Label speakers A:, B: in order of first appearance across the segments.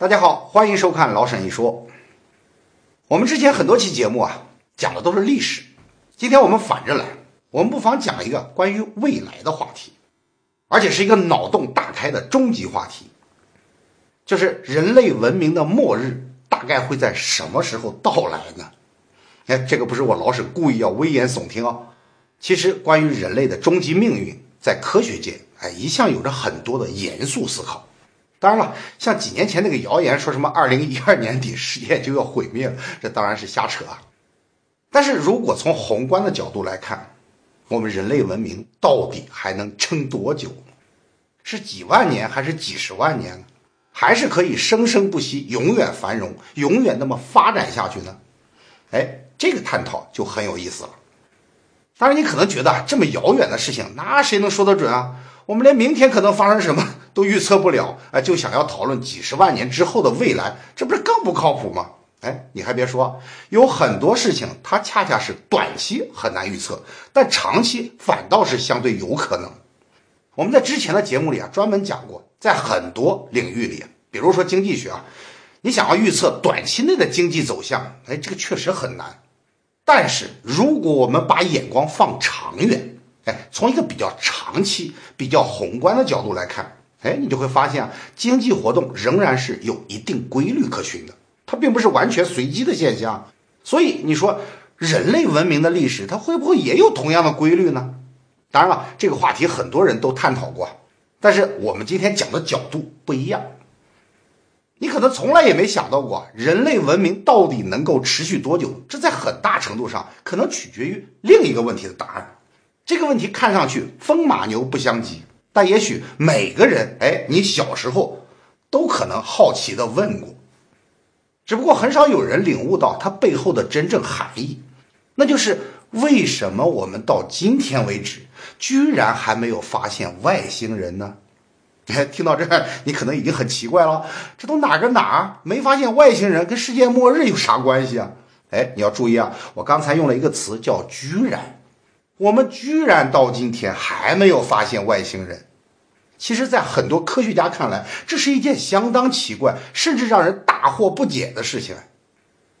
A: 大家好，欢迎收看老沈一说。我们之前很多期节目啊，讲的都是历史，今天我们反着来，我们不妨讲一个关于未来的话题，而且是一个脑洞大开的终极话题，就是人类文明的末日大概会在什么时候到来呢？哎，这个不是我老沈故意要危言耸听哦，其实关于人类的终极命运，在科学界哎一向有着很多的严肃思考。当然了，像几年前那个谣言说什么二零一二年底世界就要毁灭了，这当然是瞎扯啊。但是如果从宏观的角度来看，我们人类文明到底还能撑多久？是几万年还是几十万年？还是可以生生不息、永远繁荣、永远那么发展下去呢？哎，这个探讨就很有意思了。当然，你可能觉得这么遥远的事情，那谁能说得准啊？我们连明天可能发生什么都预测不了，哎，就想要讨论几十万年之后的未来，这不是更不靠谱吗？哎，你还别说，有很多事情它恰恰是短期很难预测，但长期反倒是相对有可能。我们在之前的节目里啊，专门讲过，在很多领域里，比如说经济学啊，你想要预测短期内的经济走向，哎，这个确实很难。但是如果我们把眼光放长远，哎，从一个比较长期、比较宏观的角度来看，哎，你就会发现啊，经济活动仍然是有一定规律可循的，它并不是完全随机的现象。所以你说人类文明的历史，它会不会也有同样的规律呢？当然了，这个话题很多人都探讨过，但是我们今天讲的角度不一样。你可能从来也没想到过，人类文明到底能够持续多久？这在很大程度上可能取决于另一个问题的答案。这个问题看上去风马牛不相及，但也许每个人，哎，你小时候都可能好奇的问过，只不过很少有人领悟到它背后的真正含义，那就是为什么我们到今天为止居然还没有发现外星人呢？哎，听到这儿，你可能已经很奇怪了，这都哪个哪儿没发现外星人，跟世界末日有啥关系啊？哎，你要注意啊，我刚才用了一个词叫“居然”。我们居然到今天还没有发现外星人，其实，在很多科学家看来，这是一件相当奇怪，甚至让人大惑不解的事情。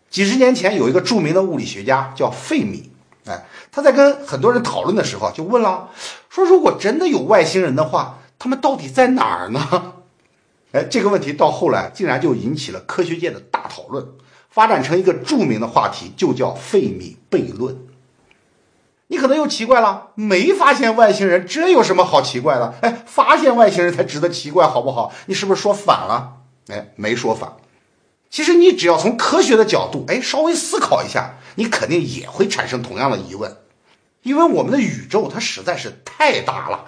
A: 几十年前，有一个著名的物理学家叫费米，哎，他在跟很多人讨论的时候，就问了，说如果真的有外星人的话，他们到底在哪儿呢？哎，这个问题到后来竟然就引起了科学界的大讨论，发展成一个著名的话题，就叫费米悖论。你可能又奇怪了，没发现外星人，这有什么好奇怪的？哎，发现外星人才值得奇怪，好不好？你是不是说反了？哎，没说反。其实你只要从科学的角度，哎，稍微思考一下，你肯定也会产生同样的疑问。因为我们的宇宙它实在是太大了，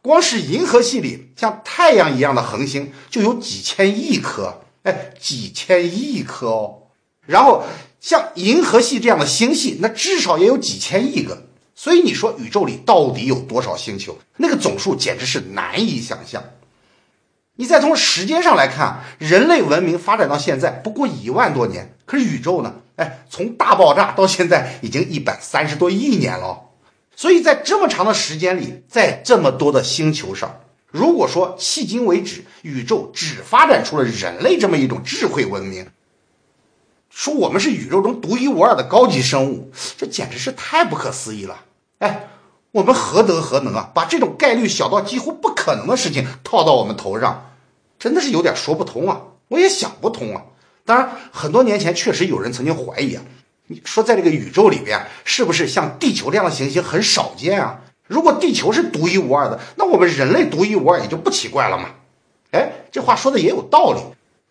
A: 光是银河系里像太阳一样的恒星就有几千亿颗，哎，几千亿颗哦。然后像银河系这样的星系，那至少也有几千亿个。所以你说宇宙里到底有多少星球？那个总数简直是难以想象。你再从时间上来看，人类文明发展到现在不过一万多年，可是宇宙呢？哎，从大爆炸到现在已经一百三十多亿年了。所以在这么长的时间里，在这么多的星球上，如果说迄今为止宇宙只发展出了人类这么一种智慧文明。说我们是宇宙中独一无二的高级生物，这简直是太不可思议了。哎，我们何德何能啊？把这种概率小到几乎不可能的事情套到我们头上，真的是有点说不通啊！我也想不通啊。当然，很多年前确实有人曾经怀疑啊，你说在这个宇宙里边，是不是像地球这样的行星很少见啊？如果地球是独一无二的，那我们人类独一无二也就不奇怪了嘛。哎，这话说的也有道理。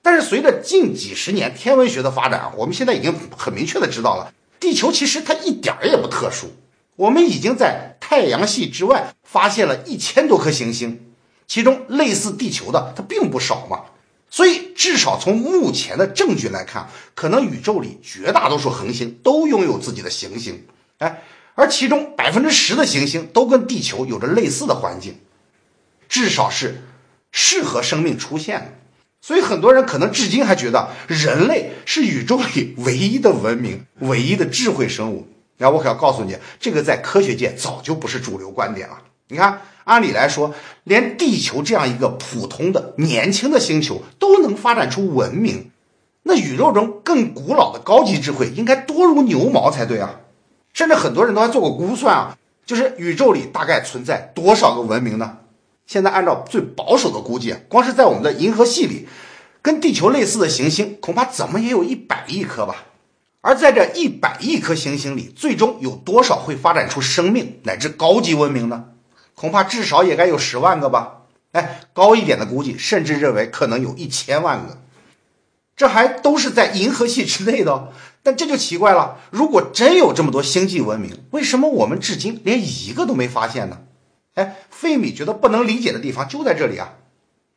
A: 但是随着近几十年天文学的发展，我们现在已经很明确的知道了，地球其实它一点儿也不特殊。我们已经在太阳系之外发现了一千多颗行星，其中类似地球的它并不少嘛。所以至少从目前的证据来看，可能宇宙里绝大多数恒星都拥有自己的行星，哎，而其中百分之十的行星都跟地球有着类似的环境，至少是适合生命出现的。所以很多人可能至今还觉得人类是宇宙里唯一的文明、唯一的智慧生物。然后我可要告诉你，这个在科学界早就不是主流观点了。你看，按理来说，连地球这样一个普通的年轻的星球都能发展出文明，那宇宙中更古老的高级智慧应该多如牛毛才对啊！甚至很多人都还做过估算啊，就是宇宙里大概存在多少个文明呢？现在按照最保守的估计，光是在我们的银河系里，跟地球类似的行星恐怕怎么也有一百亿颗吧。而在这一百亿颗行星里，最终有多少会发展出生命乃至高级文明呢？恐怕至少也该有十万个吧。哎，高一点的估计，甚至认为可能有一千万个。这还都是在银河系之内的。哦但这就奇怪了，如果真有这么多星际文明，为什么我们至今连一个都没发现呢？哎，费米觉得不能理解的地方就在这里啊。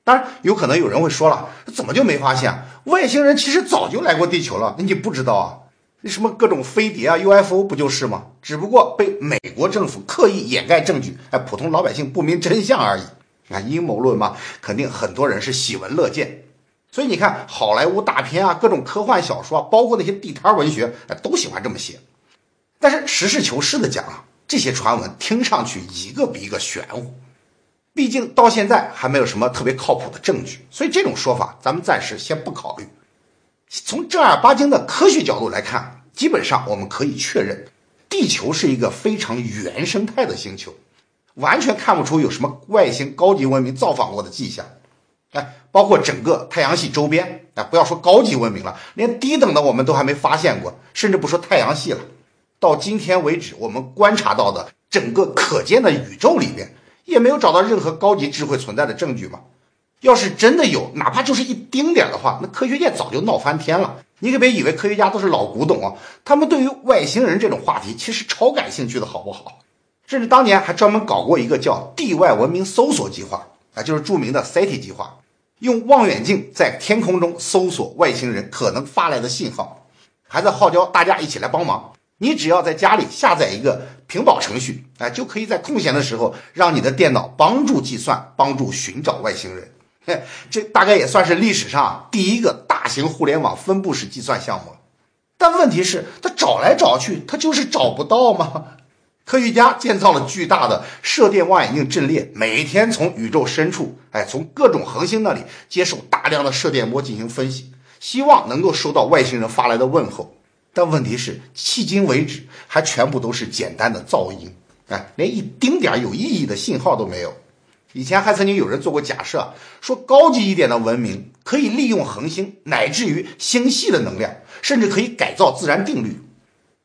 A: 当然，有可能有人会说了，怎么就没发现？外星人其实早就来过地球了，你不知道啊？那什么各种飞碟啊、UFO 不就是吗？只不过被美国政府刻意掩盖证据，哎，普通老百姓不明真相而已。啊阴谋论嘛，肯定很多人是喜闻乐见。所以你看，好莱坞大片啊，各种科幻小说啊，包括那些地摊文学，哎，都喜欢这么写。但是实事求是的讲啊，这些传闻听上去一个比一个玄乎。毕竟到现在还没有什么特别靠谱的证据，所以这种说法咱们暂时先不考虑。从正儿八经的科学角度来看，基本上我们可以确认，地球是一个非常原生态的星球，完全看不出有什么外星高级文明造访过的迹象。哎，包括整个太阳系周边，哎，不要说高级文明了，连低等的我们都还没发现过，甚至不说太阳系了。到今天为止，我们观察到的整个可见的宇宙里边，也没有找到任何高级智慧存在的证据嘛。要是真的有，哪怕就是一丁点的话，那科学界早就闹翻天了。你可别以为科学家都是老古董啊，他们对于外星人这种话题其实超感兴趣的，好不好？甚至当年还专门搞过一个叫“地外文明搜索计划”，啊，就是著名的 SETI 计划，用望远镜在天空中搜索外星人可能发来的信号，还在号召大家一起来帮忙。你只要在家里下载一个屏保程序，哎，就可以在空闲的时候让你的电脑帮助计算，帮助寻找外星人。这大概也算是历史上第一个大型互联网分布式计算项目了，但问题是，他找来找去，他就是找不到吗？科学家建造了巨大的射电望远镜阵列，每天从宇宙深处，哎，从各种恒星那里接受大量的射电波进行分析，希望能够收到外星人发来的问候。但问题是，迄今为止，还全部都是简单的噪音，哎，连一丁点有意义的信号都没有。以前还曾经有人做过假设，说高级一点的文明可以利用恒星乃至于星系的能量，甚至可以改造自然定律。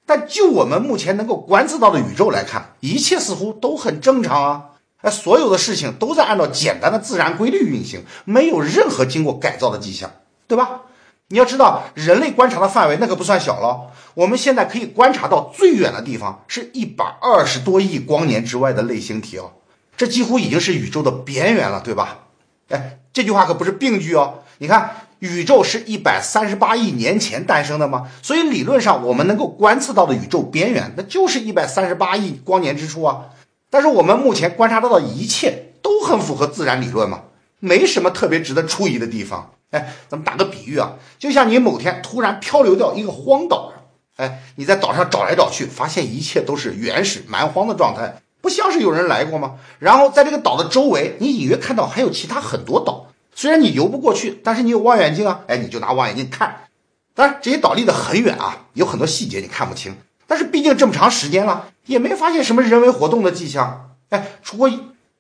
A: 但就我们目前能够观测到的宇宙来看，一切似乎都很正常啊！哎，所有的事情都在按照简单的自然规律运行，没有任何经过改造的迹象，对吧？你要知道，人类观察的范围那可不算小了。我们现在可以观察到最远的地方是一百二十多亿光年之外的类星体哦。这几乎已经是宇宙的边缘了，对吧？哎，这句话可不是病句哦。你看，宇宙是一百三十八亿年前诞生的吗？所以理论上，我们能够观测到的宇宙边缘，那就是一百三十八亿光年之处啊。但是我们目前观察到的一切都很符合自然理论嘛，没什么特别值得出疑的地方。哎，咱们打个比喻啊，就像你某天突然漂流到一个荒岛上，哎，你在岛上找来找去，发现一切都是原始蛮荒的状态。不像是有人来过吗？然后在这个岛的周围，你隐约看到还有其他很多岛。虽然你游不过去，但是你有望远镜啊，哎，你就拿望远镜看。当然，这些岛离得很远啊，有很多细节你看不清。但是毕竟这么长时间了，也没发现什么人为活动的迹象。哎，除过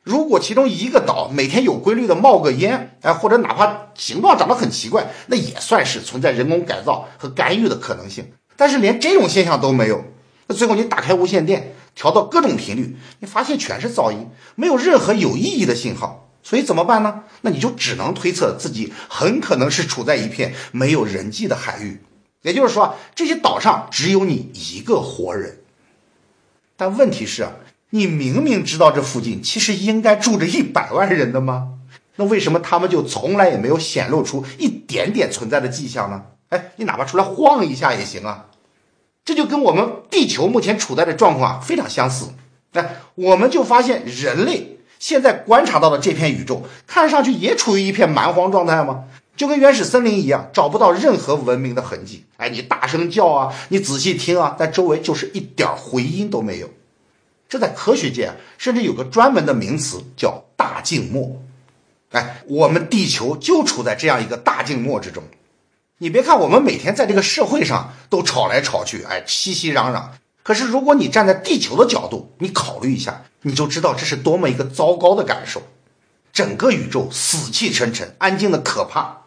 A: 如果其中一个岛每天有规律的冒个烟，哎，或者哪怕形状长得很奇怪，那也算是存在人工改造和干预的可能性。但是连这种现象都没有，那最后你打开无线电。调到各种频率，你发现全是噪音，没有任何有意义的信号，所以怎么办呢？那你就只能推测自己很可能是处在一片没有人迹的海域，也就是说，这些岛上只有你一个活人。但问题是啊，你明明知道这附近其实应该住着一百万人的吗？那为什么他们就从来也没有显露出一点点存在的迹象呢？哎，你哪怕出来晃一下也行啊。这就跟我们地球目前处在的状况啊非常相似。哎，我们就发现人类现在观察到的这片宇宙，看上去也处于一片蛮荒状态吗？就跟原始森林一样，找不到任何文明的痕迹。哎，你大声叫啊，你仔细听啊，但周围就是一点回音都没有。这在科学界甚至有个专门的名词叫大静默。哎，我们地球就处在这样一个大静默之中。你别看我们每天在这个社会上都吵来吵去，哎，熙熙攘攘。可是如果你站在地球的角度，你考虑一下，你就知道这是多么一个糟糕的感受。整个宇宙死气沉沉，安静的可怕。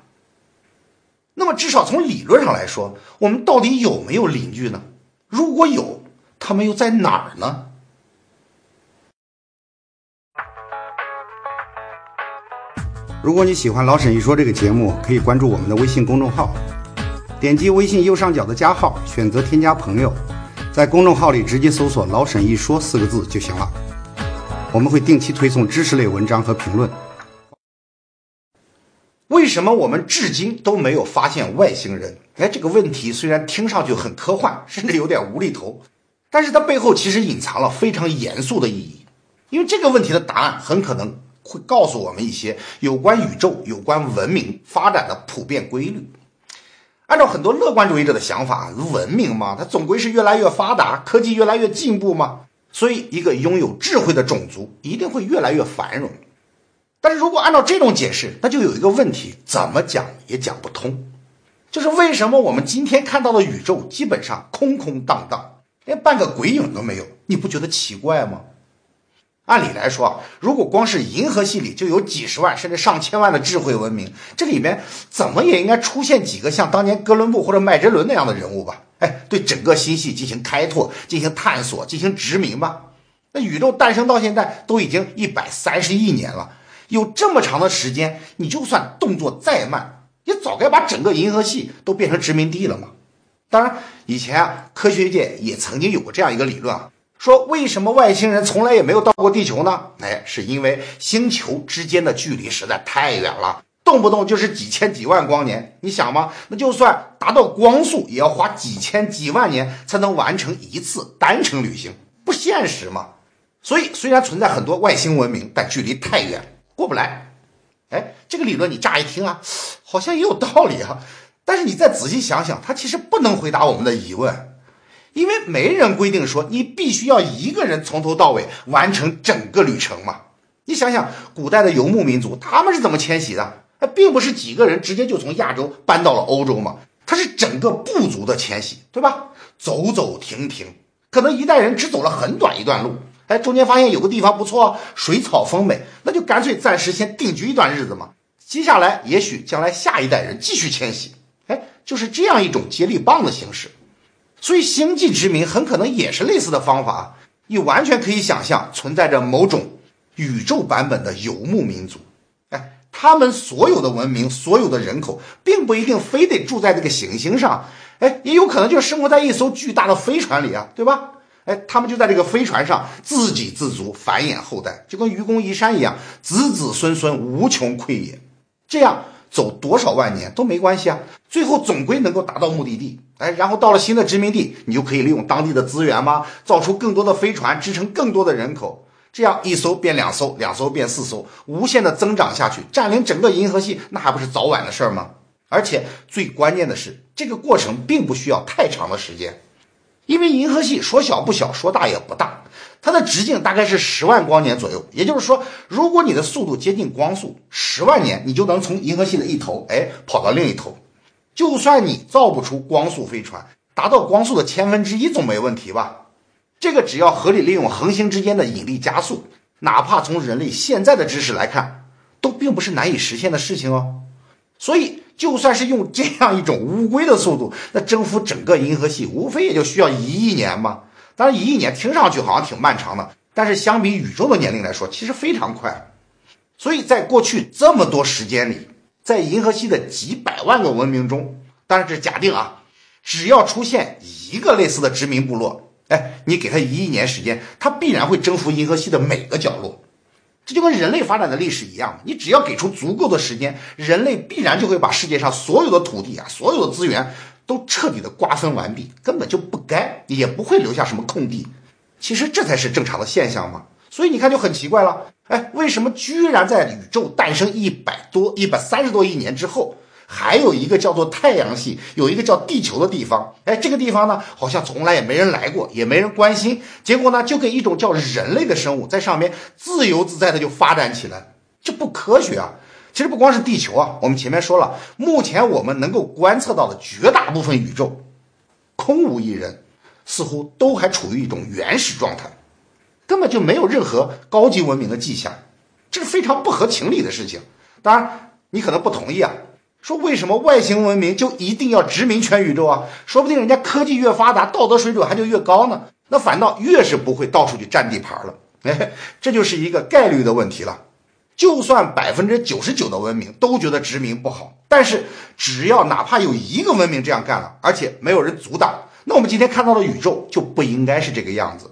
A: 那么，至少从理论上来说，我们到底有没有邻居呢？如果有，他们又在哪儿呢？如果你喜欢老沈一说这个节目，可以关注我们的微信公众号，点击微信右上角的加号，选择添加朋友，在公众号里直接搜索“老沈一说”四个字就行了。我们会定期推送知识类文章和评论。为什么我们至今都没有发现外星人？哎，这个问题虽然听上去很科幻，甚至有点无厘头，但是它背后其实隐藏了非常严肃的意义。因为这个问题的答案很可能会告诉我们一些有关宇宙、有关文明发展的普遍规律。按照很多乐观主义者的想法，文明嘛，它总归是越来越发达，科技越来越进步嘛。所以，一个拥有智慧的种族一定会越来越繁荣。但是如果按照这种解释，那就有一个问题，怎么讲也讲不通，就是为什么我们今天看到的宇宙基本上空空荡荡，连半个鬼影都没有？你不觉得奇怪吗？按理来说，如果光是银河系里就有几十万甚至上千万的智慧文明，这里面怎么也应该出现几个像当年哥伦布或者麦哲伦那样的人物吧？哎，对整个星系进行开拓、进行探索、进行殖民吧。那宇宙诞生到现在都已经一百三十亿年了，有这么长的时间，你就算动作再慢，也早该把整个银河系都变成殖民地了嘛。当然，以前啊，科学界也曾经有过这样一个理论啊，说为什么外星人从来也没有到过地球呢？哎，是因为星球之间的距离实在太远了。动不动就是几千几万光年，你想吗？那就算达到光速，也要花几千几万年才能完成一次单程旅行，不现实嘛。所以，虽然存在很多外星文明，但距离太远，过不来。哎，这个理论你乍一听啊，好像也有道理啊。但是你再仔细想想，它其实不能回答我们的疑问，因为没人规定说你必须要一个人从头到尾完成整个旅程嘛。你想想，古代的游牧民族他们是怎么迁徙的？那并不是几个人直接就从亚洲搬到了欧洲嘛，它是整个部族的迁徙，对吧？走走停停，可能一代人只走了很短一段路，哎，中间发现有个地方不错，水草丰美，那就干脆暂时先定居一段日子嘛。接下来也许将来下一代人继续迁徙，哎，就是这样一种接力棒的形式。所以星际殖民很可能也是类似的方法，你完全可以想象存在着某种宇宙版本的游牧民族。哎他们所有的文明，所有的人口，并不一定非得住在这个行星上，哎，也有可能就生活在一艘巨大的飞船里啊，对吧？哎，他们就在这个飞船上自给自足，繁衍后代，就跟愚公移山一样，子子孙孙无穷匮也。这样走多少万年都没关系啊，最后总归能够达到目的地。哎，然后到了新的殖民地，你就可以利用当地的资源吗？造出更多的飞船，支撑更多的人口。这样一艘变两艘，两艘变四艘，无限的增长下去，占领整个银河系，那还不是早晚的事儿吗？而且最关键的是，这个过程并不需要太长的时间，因为银河系说小不小，说大也不大，它的直径大概是十万光年左右。也就是说，如果你的速度接近光速，十万年你就能从银河系的一头，哎，跑到另一头。就算你造不出光速飞船，达到光速的千分之一总没问题吧？这个只要合理利用恒星之间的引力加速，哪怕从人类现在的知识来看，都并不是难以实现的事情哦。所以，就算是用这样一种乌龟的速度，那征服整个银河系，无非也就需要一亿年嘛。当然，一亿年听上去好像挺漫长的，但是相比宇宙的年龄来说，其实非常快。所以在过去这么多时间里，在银河系的几百万个文明中，当然这是假定啊，只要出现一个类似的殖民部落。哎，你给他一亿年时间，他必然会征服银河系的每个角落。这就跟人类发展的历史一样，你只要给出足够的时间，人类必然就会把世界上所有的土地啊、所有的资源都彻底的瓜分完毕，根本就不该，也不会留下什么空地。其实这才是正常的现象嘛。所以你看就很奇怪了，哎，为什么居然在宇宙诞生一百多、一百三十多亿年之后，还有一个叫做太阳系，有一个叫地球的地方。哎，这个地方呢，好像从来也没人来过，也没人关心。结果呢，就给一种叫人类的生物在上面自由自在的就发展起来，这不科学啊！其实不光是地球啊，我们前面说了，目前我们能够观测到的绝大部分宇宙，空无一人，似乎都还处于一种原始状态，根本就没有任何高级文明的迹象。这是非常不合情理的事情。当然，你可能不同意啊，说为什么外星文明就一定要殖民全宇宙啊？说不定人家科技越发达，道德水准还就越高呢。那反倒越是不会到处去占地盘了。哎，这就是一个概率的问题了。就算百分之九十九的文明都觉得殖民不好，但是只要哪怕有一个文明这样干了，而且没有人阻挡，那我们今天看到的宇宙就不应该是这个样子。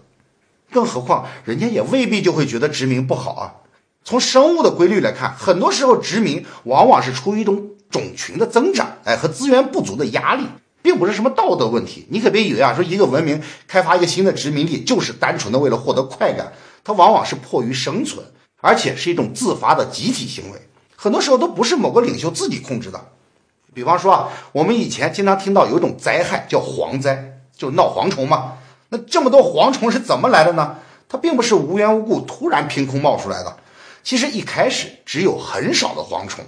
A: 更何况，人家也未必就会觉得殖民不好啊。从生物的规律来看，很多时候殖民往往是出于一种种群的增长，哎，和资源不足的压力，并不是什么道德问题。你可别以为啊，说一个文明开发一个新的殖民地，就是单纯的为了获得快感，它往往是迫于生存，而且是一种自发的集体行为。很多时候都不是某个领袖自己控制的。比方说啊，我们以前经常听到有一种灾害叫蝗灾，就闹蝗虫嘛。那这么多蝗虫是怎么来的呢？它并不是无缘无故突然凭空冒出来的。其实一开始只有很少的蝗虫，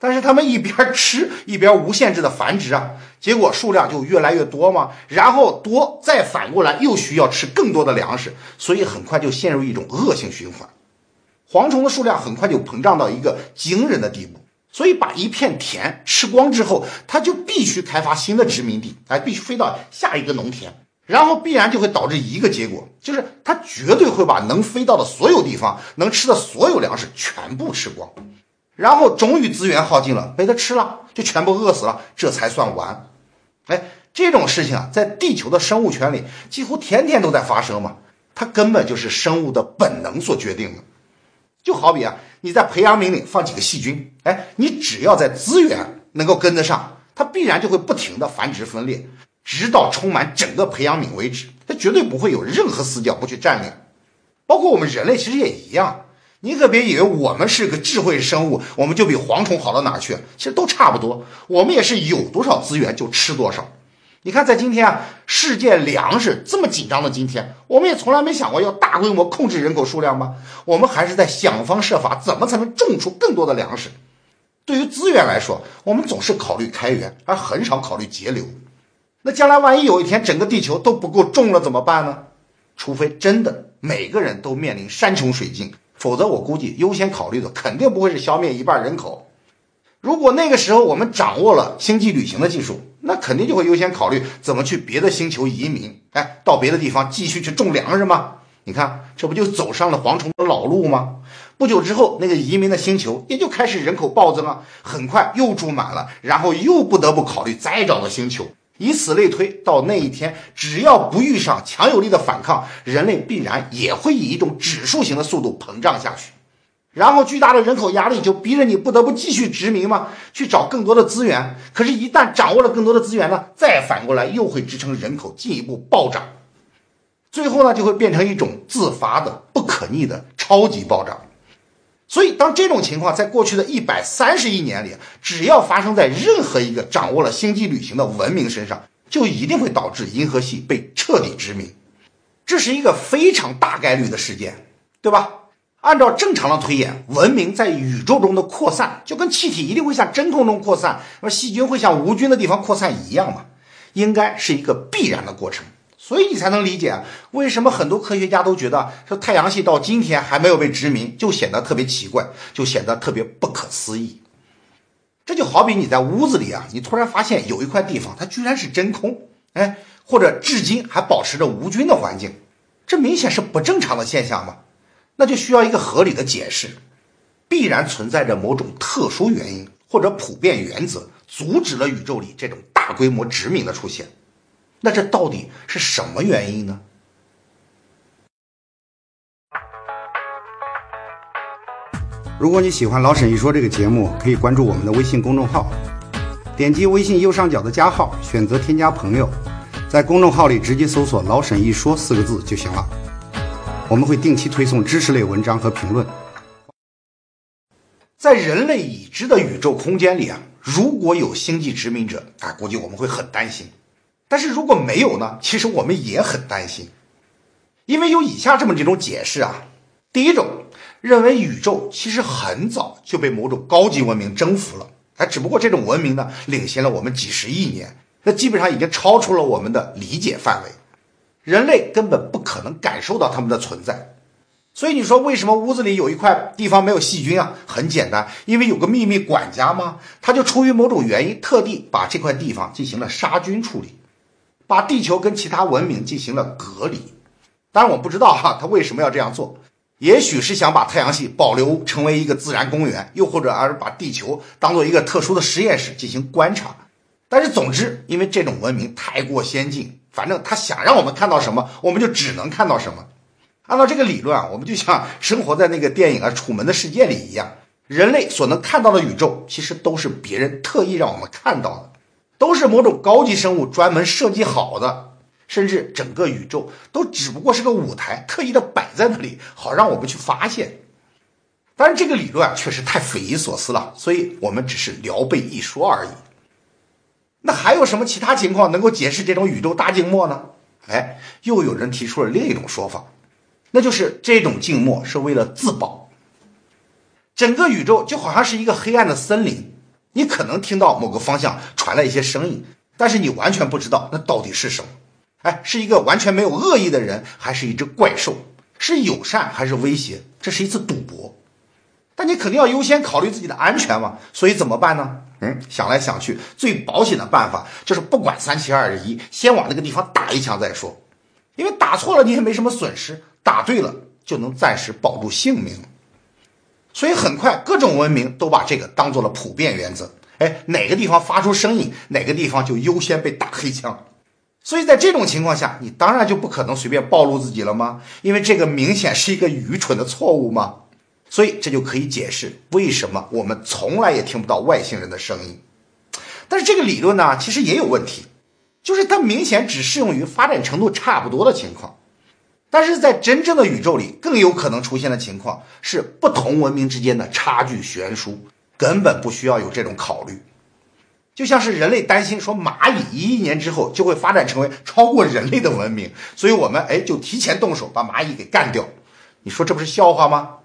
A: 但是他们一边吃一边无限制的繁殖啊，结果数量就越来越多嘛，然后多再反过来又需要吃更多的粮食，所以很快就陷入一种恶性循环。蝗虫的数量很快就膨胀到一个惊人的地步，所以把一片田吃光之后，它就必须开发新的殖民地，哎，必须飞到下一个农田。然后必然就会导致一个结果，就是它绝对会把能飞到的所有地方、能吃的所有粮食全部吃光，然后终于资源耗尽了，被它吃了，就全部饿死了，这才算完。哎，这种事情啊，在地球的生物圈里几乎天天都在发生嘛，它根本就是生物的本能所决定的。就好比啊，你在培养皿里放几个细菌，哎，你只要在资源能够跟得上，它必然就会不停的繁殖分裂。直到充满整个培养皿为止，它绝对不会有任何死角不去占领。包括我们人类其实也一样，你可别以为我们是个智慧生物，我们就比蝗虫好到哪去？其实都差不多，我们也是有多少资源就吃多少。你看，在今天啊，世界粮食这么紧张的今天，我们也从来没想过要大规模控制人口数量吗？我们还是在想方设法，怎么才能种出更多的粮食。对于资源来说，我们总是考虑开源，而很少考虑节流。那将来万一有一天整个地球都不够种了怎么办呢？除非真的每个人都面临山穷水尽，否则我估计优先考虑的肯定不会是消灭一半人口。如果那个时候我们掌握了星际旅行的技术，那肯定就会优先考虑怎么去别的星球移民，哎，到别的地方继续去种粮食吗？你看，这不就走上了蝗虫的老路吗？不久之后，那个移民的星球也就开始人口暴增啊，很快又住满了，然后又不得不考虑再找个星球。以此类推，到那一天，只要不遇上强有力的反抗，人类必然也会以一种指数型的速度膨胀下去。然后，巨大的人口压力就逼着你不得不继续殖民嘛，去找更多的资源。可是，一旦掌握了更多的资源呢，再反过来又会支撑人口进一步暴涨，最后呢，就会变成一种自发的、不可逆的超级暴涨。所以，当这种情况在过去的一百三十亿年里，只要发生在任何一个掌握了星际旅行的文明身上，就一定会导致银河系被彻底殖民。这是一个非常大概率的事件，对吧？按照正常的推演，文明在宇宙中的扩散，就跟气体一定会向真空中扩散，那么细菌会向无菌的地方扩散一样嘛，应该是一个必然的过程。所以你才能理解为什么很多科学家都觉得说太阳系到今天还没有被殖民，就显得特别奇怪，就显得特别不可思议。这就好比你在屋子里啊，你突然发现有一块地方它居然是真空，哎，或者至今还保持着无菌的环境，这明显是不正常的现象嘛？那就需要一个合理的解释，必然存在着某种特殊原因或者普遍原则，阻止了宇宙里这种大规模殖民的出现。那这到底是什么原因呢？
B: 如果你喜欢老沈一说这个节目，可以关注我们的微信公众号，点击微信右上角的加号，选择添加朋友，在公众号里直接搜索“老沈一说”四个字就行了。我们会定期推送知识类文章和评论。
A: 在人类已知的宇宙空间里啊。如果有星际殖民者啊，估计我们会很担心；但是如果没有呢，其实我们也很担心，因为有以下这么几种解释啊。第一种认为宇宙其实很早就被某种高级文明征服了，哎，只不过这种文明呢领先了我们几十亿年，那基本上已经超出了我们的理解范围，人类根本不可能感受到他们的存在。所以你说为什么屋子里有一块地方没有细菌啊？很简单，因为有个秘密管家吗？他就出于某种原因，特地把这块地方进行了杀菌处理，把地球跟其他文明进行了隔离。当然我不知道哈，他为什么要这样做？也许是想把太阳系保留成为一个自然公园，又或者而把地球当做一个特殊的实验室进行观察。但是总之，因为这种文明太过先进，反正他想让我们看到什么，我们就只能看到什么。按照这个理论啊，我们就像生活在那个电影啊《楚门的世界》里一样，人类所能看到的宇宙，其实都是别人特意让我们看到的，都是某种高级生物专门设计好的，甚至整个宇宙都只不过是个舞台，特意的摆在那里，好让我们去发现。当然，这个理论啊确实太匪夷所思了，所以我们只是聊备一说而已。那还有什么其他情况能够解释这种宇宙大静默呢？哎，又有人提出了另一种说法。那就是这种静默是为了自保。整个宇宙就好像是一个黑暗的森林，你可能听到某个方向传来一些声音，但是你完全不知道那到底是什么。哎，是一个完全没有恶意的人，还是一只怪兽？是友善还是威胁？这是一次赌博。但你肯定要优先考虑自己的安全嘛，所以怎么办呢？嗯，想来想去，最保险的办法就是不管三七二十一，先往那个地方打一枪再说，因为打错了你也没什么损失。打对了就能暂时保住性命，所以很快各种文明都把这个当做了普遍原则。哎，哪个地方发出声音，哪个地方就优先被打黑枪。所以在这种情况下，你当然就不可能随便暴露自己了吗？因为这个明显是一个愚蠢的错误嘛。所以这就可以解释为什么我们从来也听不到外星人的声音。但是这个理论呢，其实也有问题，就是它明显只适用于发展程度差不多的情况。但是在真正的宇宙里，更有可能出现的情况是不同文明之间的差距悬殊，根本不需要有这种考虑。就像是人类担心说蚂蚁一亿年之后就会发展成为超过人类的文明，所以我们哎就提前动手把蚂蚁给干掉。你说这不是笑话吗？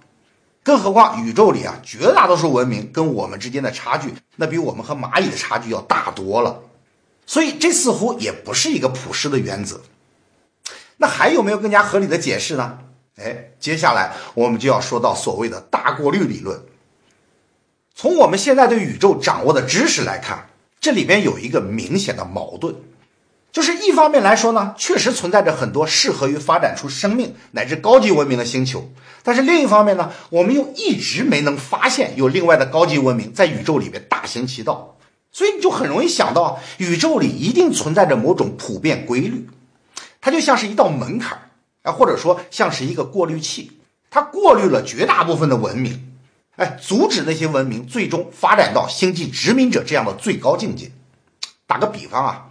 A: 更何况宇宙里啊，绝大多数文明跟我们之间的差距，那比我们和蚂蚁的差距要大多了。所以这似乎也不是一个普世的原则。那还有没有更加合理的解释呢？哎，接下来我们就要说到所谓的大过滤理论。从我们现在对宇宙掌握的知识来看，这里边有一个明显的矛盾，就是一方面来说呢，确实存在着很多适合于发展出生命乃至高级文明的星球，但是另一方面呢，我们又一直没能发现有另外的高级文明在宇宙里面大行其道，所以你就很容易想到，宇宙里一定存在着某种普遍规律。它就像是一道门槛啊，或者说像是一个过滤器，它过滤了绝大部分的文明，哎，阻止那些文明最终发展到星际殖民者这样的最高境界。打个比方啊，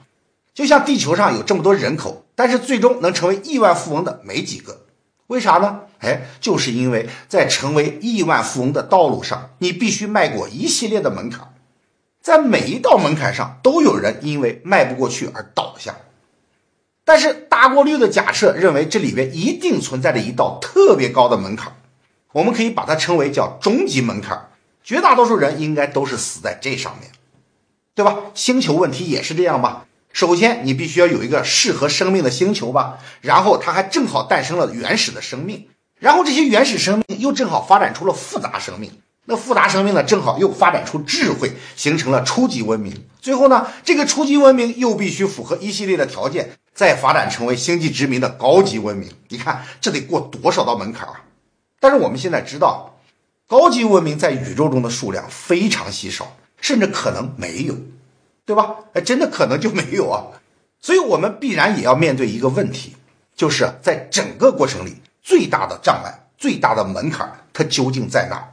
A: 就像地球上有这么多人口，但是最终能成为亿万富翁的没几个，为啥呢？哎，就是因为在成为亿万富翁的道路上，你必须迈过一系列的门槛，在每一道门槛上都有人因为迈不过去而倒下。但是大过滤的假设认为这里边一定存在着一道特别高的门槛，我们可以把它称为叫终极门槛。绝大多数人应该都是死在这上面，对吧？星球问题也是这样吧？首先你必须要有一个适合生命的星球吧，然后它还正好诞生了原始的生命，然后这些原始生命又正好发展出了复杂生命。那复杂生命呢，正好又发展出智慧，形成了初级文明。最后呢，这个初级文明又必须符合一系列的条件，再发展成为星际殖民的高级文明。你看，这得过多少道门槛啊？但是我们现在知道，高级文明在宇宙中的数量非常稀少，甚至可能没有，对吧？哎，真的可能就没有啊。所以我们必然也要面对一个问题，就是在整个过程里，最大的障碍、最大的门槛，它究竟在哪？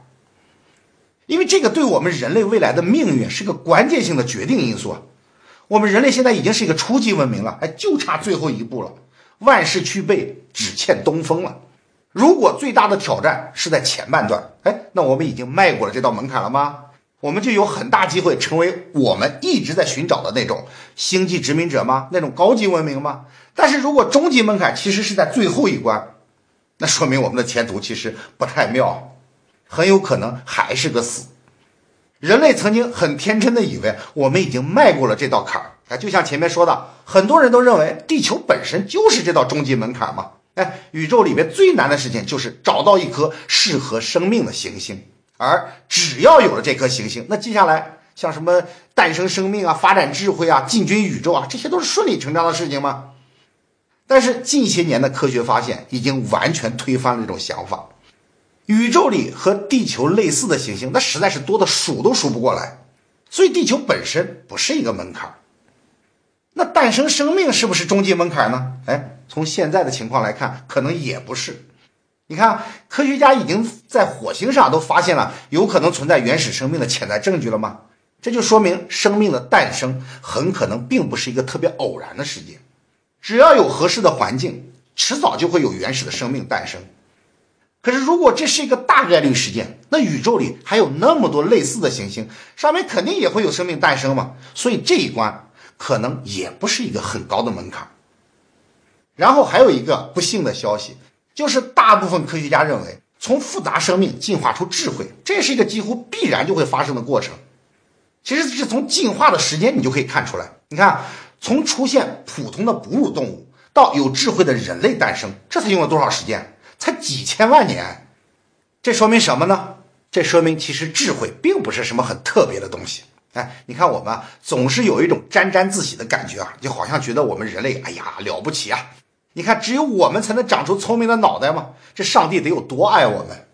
A: 因为这个对我们人类未来的命运是个关键性的决定因素。我们人类现在已经是一个初级文明了，哎，就差最后一步了。万事俱备，只欠东风了。如果最大的挑战是在前半段，哎，那我们已经迈过了这道门槛了吗？我们就有很大机会成为我们一直在寻找的那种星际殖民者吗？那种高级文明吗？但是如果终极门槛其实是在最后一关，那说明我们的前途其实不太妙，很有可能还是个死。人类曾经很天真的以为我们已经迈过了这道坎儿，哎，就像前面说的，很多人都认为地球本身就是这道终极门槛嘛。哎，宇宙里面最难的事情就是找到一颗适合生命的行星，而只要有了这颗行星，那接下来像什么诞生生命啊、发展智慧啊、进军宇宙啊，这些都是顺理成章的事情吗？但是近些年的科学发现已经完全推翻了这种想法。宇宙里和地球类似的行星，那实在是多的数都数不过来，所以地球本身不是一个门槛。那诞生生命是不是终极门槛呢？哎，从现在的情况来看，可能也不是。你看，科学家已经在火星上都发现了有可能存在原始生命的潜在证据了吗？这就说明生命的诞生很可能并不是一个特别偶然的事件，只要有合适的环境，迟早就会有原始的生命诞生。可是，如果这是一个大概率事件，那宇宙里还有那么多类似的行星，上面肯定也会有生命诞生嘛。所以这一关可能也不是一个很高的门槛。然后还有一个不幸的消息，就是大部分科学家认为，从复杂生命进化出智慧，这是一个几乎必然就会发生的过程。其实是从进化的时间你就可以看出来。你看，从出现普通的哺乳动物到有智慧的人类诞生，这才用了多少时间？才几千万年，这说明什么呢？这说明其实智慧并不是什么很特别的东西。哎，你看我们总是有一种沾沾自喜的感觉啊，就好像觉得我们人类哎呀了不起啊！你看，只有我们才能长出聪明的脑袋吗？这上帝得有多爱我们？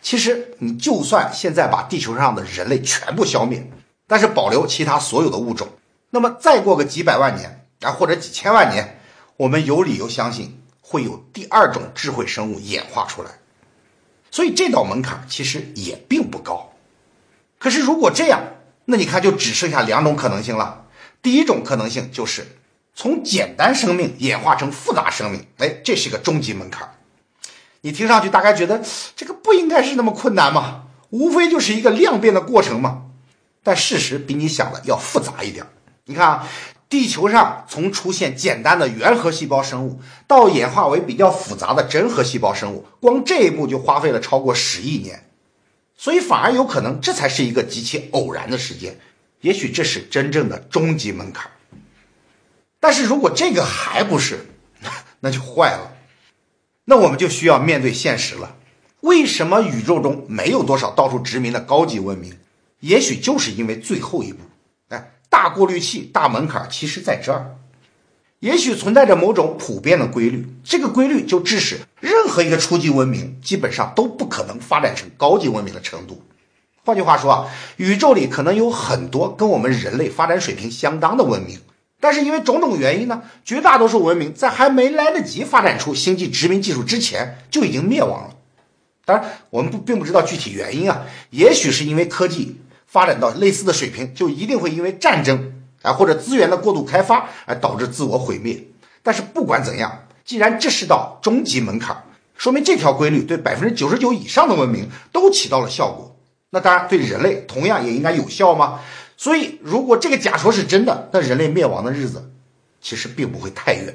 A: 其实你就算现在把地球上的人类全部消灭，但是保留其他所有的物种，那么再过个几百万年啊，或者几千万年，我们有理由相信。会有第二种智慧生物演化出来，所以这道门槛其实也并不高。可是如果这样，那你看就只剩下两种可能性了。第一种可能性就是从简单生命演化成复杂生命，哎，这是个终极门槛。你听上去大概觉得这个不应该是那么困难吗？无非就是一个量变的过程嘛。但事实比你想的要复杂一点。你看啊。地球上从出现简单的原核细胞生物到演化为比较复杂的真核细胞生物，光这一步就花费了超过十亿年，所以反而有可能这才是一个极其偶然的事件，也许这是真正的终极门槛。但是如果这个还不是，那就坏了，那我们就需要面对现实了。为什么宇宙中没有多少到处殖民的高级文明？也许就是因为最后一步。哎大过滤器、大门槛，其实在这儿，也许存在着某种普遍的规律。这个规律就致使任何一个初级文明基本上都不可能发展成高级文明的程度。换句话说啊，宇宙里可能有很多跟我们人类发展水平相当的文明，但是因为种种原因呢，绝大多数文明在还没来得及发展出星际殖民技术之前就已经灭亡了。当然，我们不并不知道具体原因啊，也许是因为科技。发展到类似的水平，就一定会因为战争啊或者资源的过度开发而导致自我毁灭。但是不管怎样，既然这是道终极门槛，说明这条规律对百分之九十九以上的文明都起到了效果。那当然对人类同样也应该有效吗？所以如果这个假说是真的，那人类灭亡的日子其实并不会太远。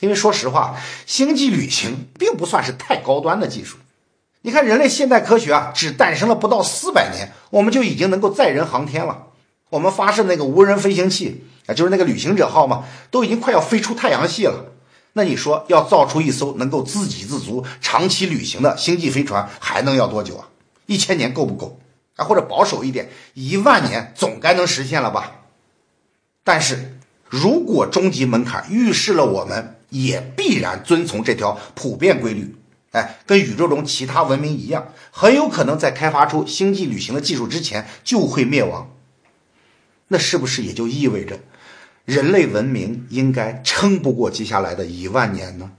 A: 因为说实话，星际旅行并不算是太高端的技术。你看，人类现代科学啊，只诞生了不到四百年，我们就已经能够载人航天了。我们发射那个无人飞行器啊，就是那个旅行者号嘛，都已经快要飞出太阳系了。那你说，要造出一艘能够自给自足、长期旅行的星际飞船，还能要多久啊？一千年够不够啊？或者保守一点，一万年总该能实现了吧？但是如果终极门槛预示了我们也必然遵从这条普遍规律。哎，跟宇宙中其他文明一样，很有可能在开发出星际旅行的技术之前就会灭亡。那是不是也就意味着，人类文明应该撑不过接下来的一万年呢？